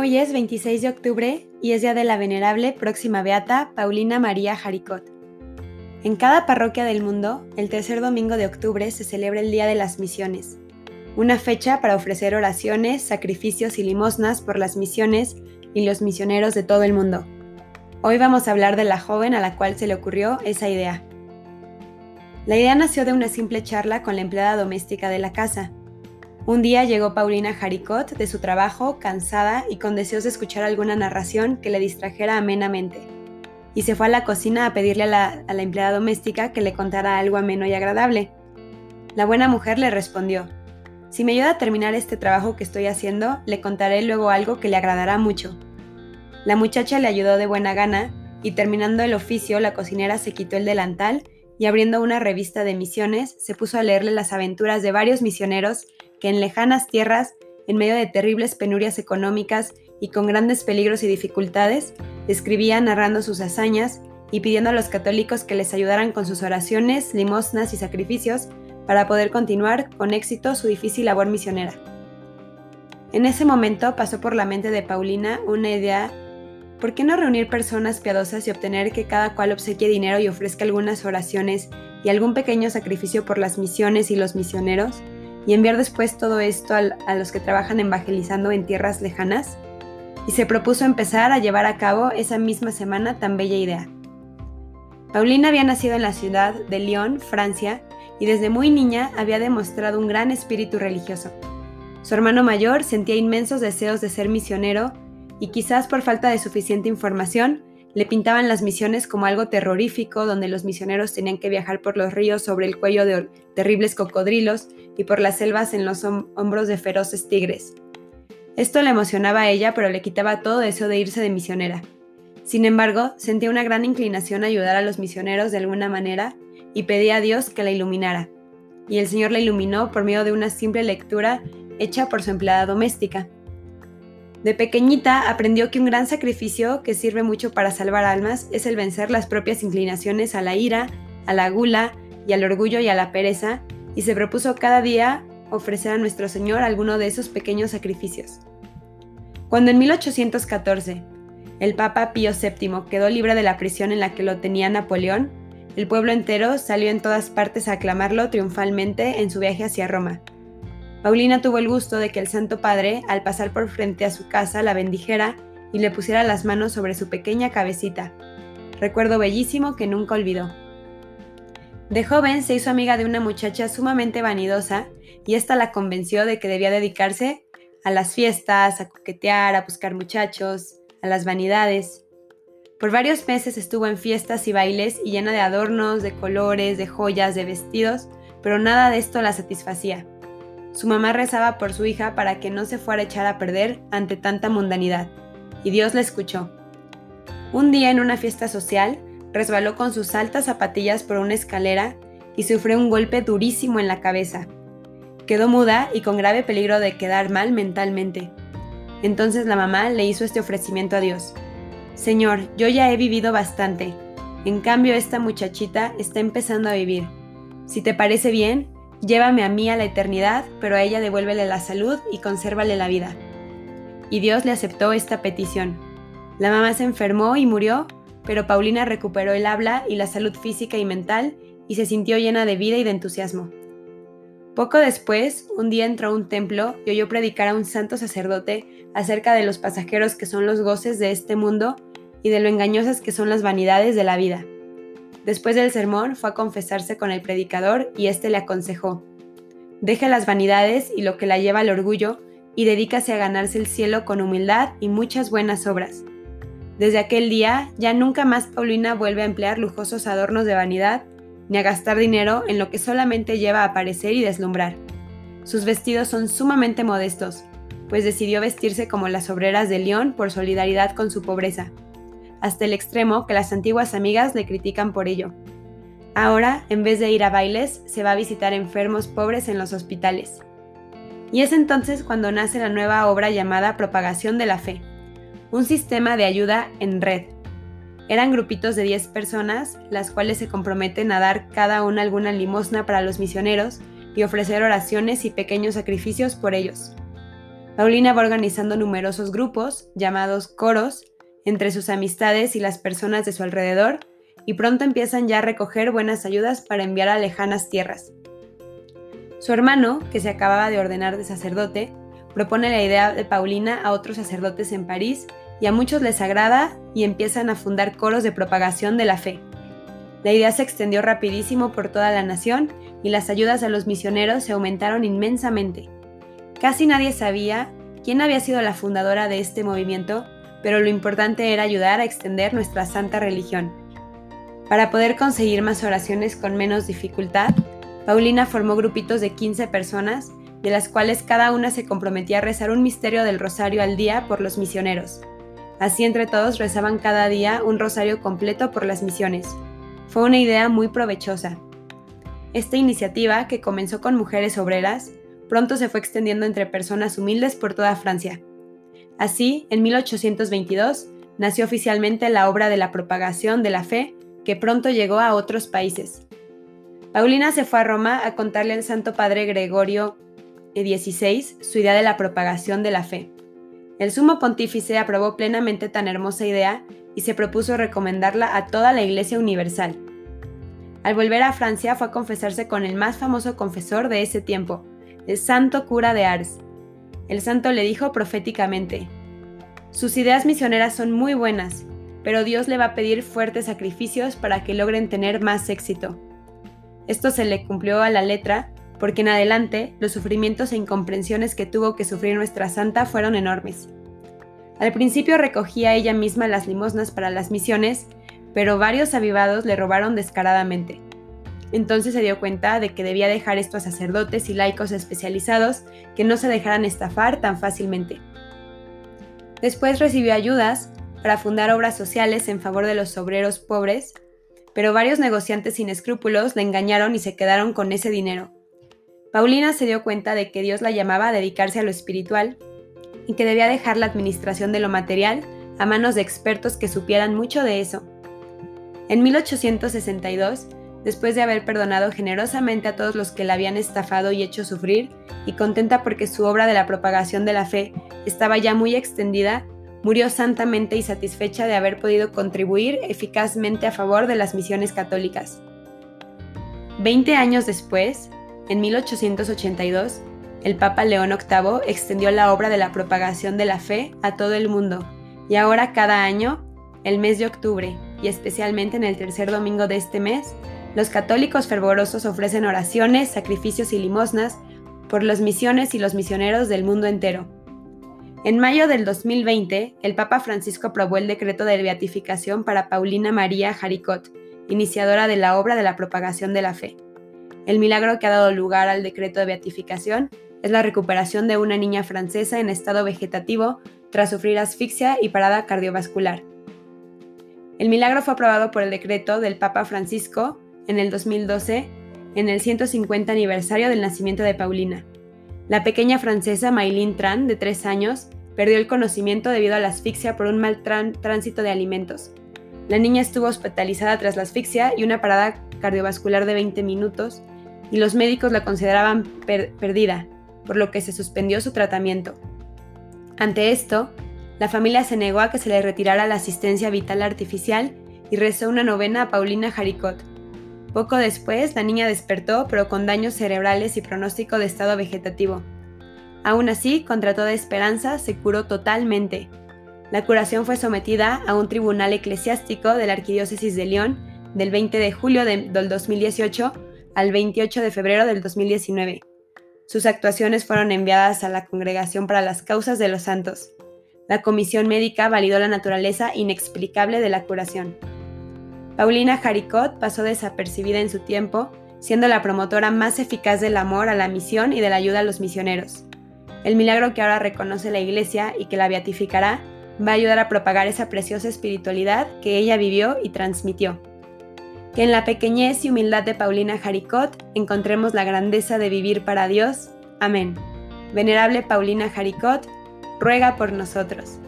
Hoy es 26 de octubre y es día de la venerable próxima beata Paulina María Jaricot. En cada parroquia del mundo, el tercer domingo de octubre se celebra el Día de las Misiones, una fecha para ofrecer oraciones, sacrificios y limosnas por las misiones y los misioneros de todo el mundo. Hoy vamos a hablar de la joven a la cual se le ocurrió esa idea. La idea nació de una simple charla con la empleada doméstica de la casa, un día llegó Paulina Jaricot de su trabajo, cansada y con deseos de escuchar alguna narración que le distrajera amenamente, y se fue a la cocina a pedirle a la, a la empleada doméstica que le contara algo ameno y agradable. La buena mujer le respondió, Si me ayuda a terminar este trabajo que estoy haciendo, le contaré luego algo que le agradará mucho. La muchacha le ayudó de buena gana, y terminando el oficio, la cocinera se quitó el delantal y abriendo una revista de misiones, se puso a leerle las aventuras de varios misioneros que en lejanas tierras, en medio de terribles penurias económicas y con grandes peligros y dificultades, escribía narrando sus hazañas y pidiendo a los católicos que les ayudaran con sus oraciones, limosnas y sacrificios para poder continuar con éxito su difícil labor misionera. En ese momento pasó por la mente de Paulina una idea, ¿por qué no reunir personas piadosas y obtener que cada cual obsequie dinero y ofrezca algunas oraciones y algún pequeño sacrificio por las misiones y los misioneros? Y enviar después todo esto a los que trabajan evangelizando en tierras lejanas, y se propuso empezar a llevar a cabo esa misma semana tan bella idea. Paulina había nacido en la ciudad de Lyon, Francia, y desde muy niña había demostrado un gran espíritu religioso. Su hermano mayor sentía inmensos deseos de ser misionero y quizás por falta de suficiente información, le pintaban las misiones como algo terrorífico, donde los misioneros tenían que viajar por los ríos sobre el cuello de terribles cocodrilos y por las selvas en los hombros de feroces tigres. Esto le emocionaba a ella, pero le quitaba todo deseo de irse de misionera. Sin embargo, sentía una gran inclinación a ayudar a los misioneros de alguna manera y pedía a Dios que la iluminara. Y el Señor la iluminó por medio de una simple lectura hecha por su empleada doméstica. De pequeñita aprendió que un gran sacrificio que sirve mucho para salvar almas es el vencer las propias inclinaciones a la ira, a la gula y al orgullo y a la pereza, y se propuso cada día ofrecer a nuestro Señor alguno de esos pequeños sacrificios. Cuando en 1814 el Papa Pío VII quedó libre de la prisión en la que lo tenía Napoleón, el pueblo entero salió en todas partes a aclamarlo triunfalmente en su viaje hacia Roma. Paulina tuvo el gusto de que el Santo Padre, al pasar por frente a su casa, la bendijera y le pusiera las manos sobre su pequeña cabecita. Recuerdo bellísimo que nunca olvidó. De joven se hizo amiga de una muchacha sumamente vanidosa y ésta la convenció de que debía dedicarse a las fiestas, a coquetear, a buscar muchachos, a las vanidades. Por varios meses estuvo en fiestas y bailes y llena de adornos, de colores, de joyas, de vestidos, pero nada de esto la satisfacía. Su mamá rezaba por su hija para que no se fuera a echar a perder ante tanta mundanidad, y Dios la escuchó. Un día en una fiesta social, resbaló con sus altas zapatillas por una escalera y sufrió un golpe durísimo en la cabeza. Quedó muda y con grave peligro de quedar mal mentalmente. Entonces la mamá le hizo este ofrecimiento a Dios. Señor, yo ya he vivido bastante. En cambio, esta muchachita está empezando a vivir. Si te parece bien, Llévame a mí a la eternidad, pero a ella devuélvele la salud y consérvale la vida. Y Dios le aceptó esta petición. La mamá se enfermó y murió, pero Paulina recuperó el habla y la salud física y mental y se sintió llena de vida y de entusiasmo. Poco después, un día entró a un templo y oyó predicar a un santo sacerdote acerca de los pasajeros que son los goces de este mundo y de lo engañosas que son las vanidades de la vida. Después del sermón fue a confesarse con el predicador y éste le aconsejó, deje las vanidades y lo que la lleva al orgullo y dedícase a ganarse el cielo con humildad y muchas buenas obras. Desde aquel día ya nunca más Paulina vuelve a emplear lujosos adornos de vanidad ni a gastar dinero en lo que solamente lleva a aparecer y deslumbrar. Sus vestidos son sumamente modestos, pues decidió vestirse como las obreras de León por solidaridad con su pobreza hasta el extremo que las antiguas amigas le critican por ello. Ahora, en vez de ir a bailes, se va a visitar enfermos pobres en los hospitales. Y es entonces cuando nace la nueva obra llamada Propagación de la Fe, un sistema de ayuda en red. Eran grupitos de 10 personas, las cuales se comprometen a dar cada una alguna limosna para los misioneros y ofrecer oraciones y pequeños sacrificios por ellos. Paulina va organizando numerosos grupos, llamados coros, entre sus amistades y las personas de su alrededor, y pronto empiezan ya a recoger buenas ayudas para enviar a lejanas tierras. Su hermano, que se acababa de ordenar de sacerdote, propone la idea de Paulina a otros sacerdotes en París y a muchos les agrada y empiezan a fundar coros de propagación de la fe. La idea se extendió rapidísimo por toda la nación y las ayudas a los misioneros se aumentaron inmensamente. Casi nadie sabía quién había sido la fundadora de este movimiento, pero lo importante era ayudar a extender nuestra santa religión. Para poder conseguir más oraciones con menos dificultad, Paulina formó grupitos de 15 personas, de las cuales cada una se comprometía a rezar un misterio del rosario al día por los misioneros. Así entre todos rezaban cada día un rosario completo por las misiones. Fue una idea muy provechosa. Esta iniciativa, que comenzó con mujeres obreras, pronto se fue extendiendo entre personas humildes por toda Francia. Así, en 1822, nació oficialmente la obra de la propagación de la fe, que pronto llegó a otros países. Paulina se fue a Roma a contarle al Santo Padre Gregorio XVI su idea de la propagación de la fe. El sumo pontífice aprobó plenamente tan hermosa idea y se propuso recomendarla a toda la Iglesia Universal. Al volver a Francia fue a confesarse con el más famoso confesor de ese tiempo, el santo cura de Ars. El santo le dijo proféticamente, sus ideas misioneras son muy buenas, pero Dios le va a pedir fuertes sacrificios para que logren tener más éxito. Esto se le cumplió a la letra, porque en adelante los sufrimientos e incomprensiones que tuvo que sufrir nuestra santa fueron enormes. Al principio recogía ella misma las limosnas para las misiones, pero varios avivados le robaron descaradamente. Entonces se dio cuenta de que debía dejar esto a sacerdotes y laicos especializados que no se dejaran estafar tan fácilmente. Después recibió ayudas para fundar obras sociales en favor de los obreros pobres, pero varios negociantes sin escrúpulos le engañaron y se quedaron con ese dinero. Paulina se dio cuenta de que Dios la llamaba a dedicarse a lo espiritual y que debía dejar la administración de lo material a manos de expertos que supieran mucho de eso. En 1862, después de haber perdonado generosamente a todos los que la habían estafado y hecho sufrir, y contenta porque su obra de la propagación de la fe estaba ya muy extendida, murió santamente y satisfecha de haber podido contribuir eficazmente a favor de las misiones católicas. Veinte años después, en 1882, el Papa León VIII extendió la obra de la propagación de la fe a todo el mundo, y ahora cada año, el mes de octubre, y especialmente en el tercer domingo de este mes, los católicos fervorosos ofrecen oraciones, sacrificios y limosnas por las misiones y los misioneros del mundo entero. En mayo del 2020, el Papa Francisco aprobó el decreto de beatificación para Paulina María Jaricot, iniciadora de la obra de la propagación de la fe. El milagro que ha dado lugar al decreto de beatificación es la recuperación de una niña francesa en estado vegetativo tras sufrir asfixia y parada cardiovascular. El milagro fue aprobado por el decreto del Papa Francisco en el 2012, en el 150 aniversario del nacimiento de Paulina. La pequeña francesa Maylin Tran, de 3 años, perdió el conocimiento debido a la asfixia por un mal tránsito de alimentos. La niña estuvo hospitalizada tras la asfixia y una parada cardiovascular de 20 minutos, y los médicos la consideraban perdida, por lo que se suspendió su tratamiento. Ante esto, la familia se negó a que se le retirara la asistencia vital artificial y rezó una novena a Paulina Jaricot, poco después, la niña despertó, pero con daños cerebrales y pronóstico de estado vegetativo. Aún así, contra toda esperanza, se curó totalmente. La curación fue sometida a un tribunal eclesiástico de la Arquidiócesis de León del 20 de julio del 2018 al 28 de febrero del 2019. Sus actuaciones fueron enviadas a la Congregación para las Causas de los Santos. La comisión médica validó la naturaleza inexplicable de la curación. Paulina Jaricot pasó desapercibida en su tiempo, siendo la promotora más eficaz del amor a la misión y de la ayuda a los misioneros. El milagro que ahora reconoce la Iglesia y que la beatificará va a ayudar a propagar esa preciosa espiritualidad que ella vivió y transmitió. Que en la pequeñez y humildad de Paulina Jaricot encontremos la grandeza de vivir para Dios. Amén. Venerable Paulina Jaricot, ruega por nosotros.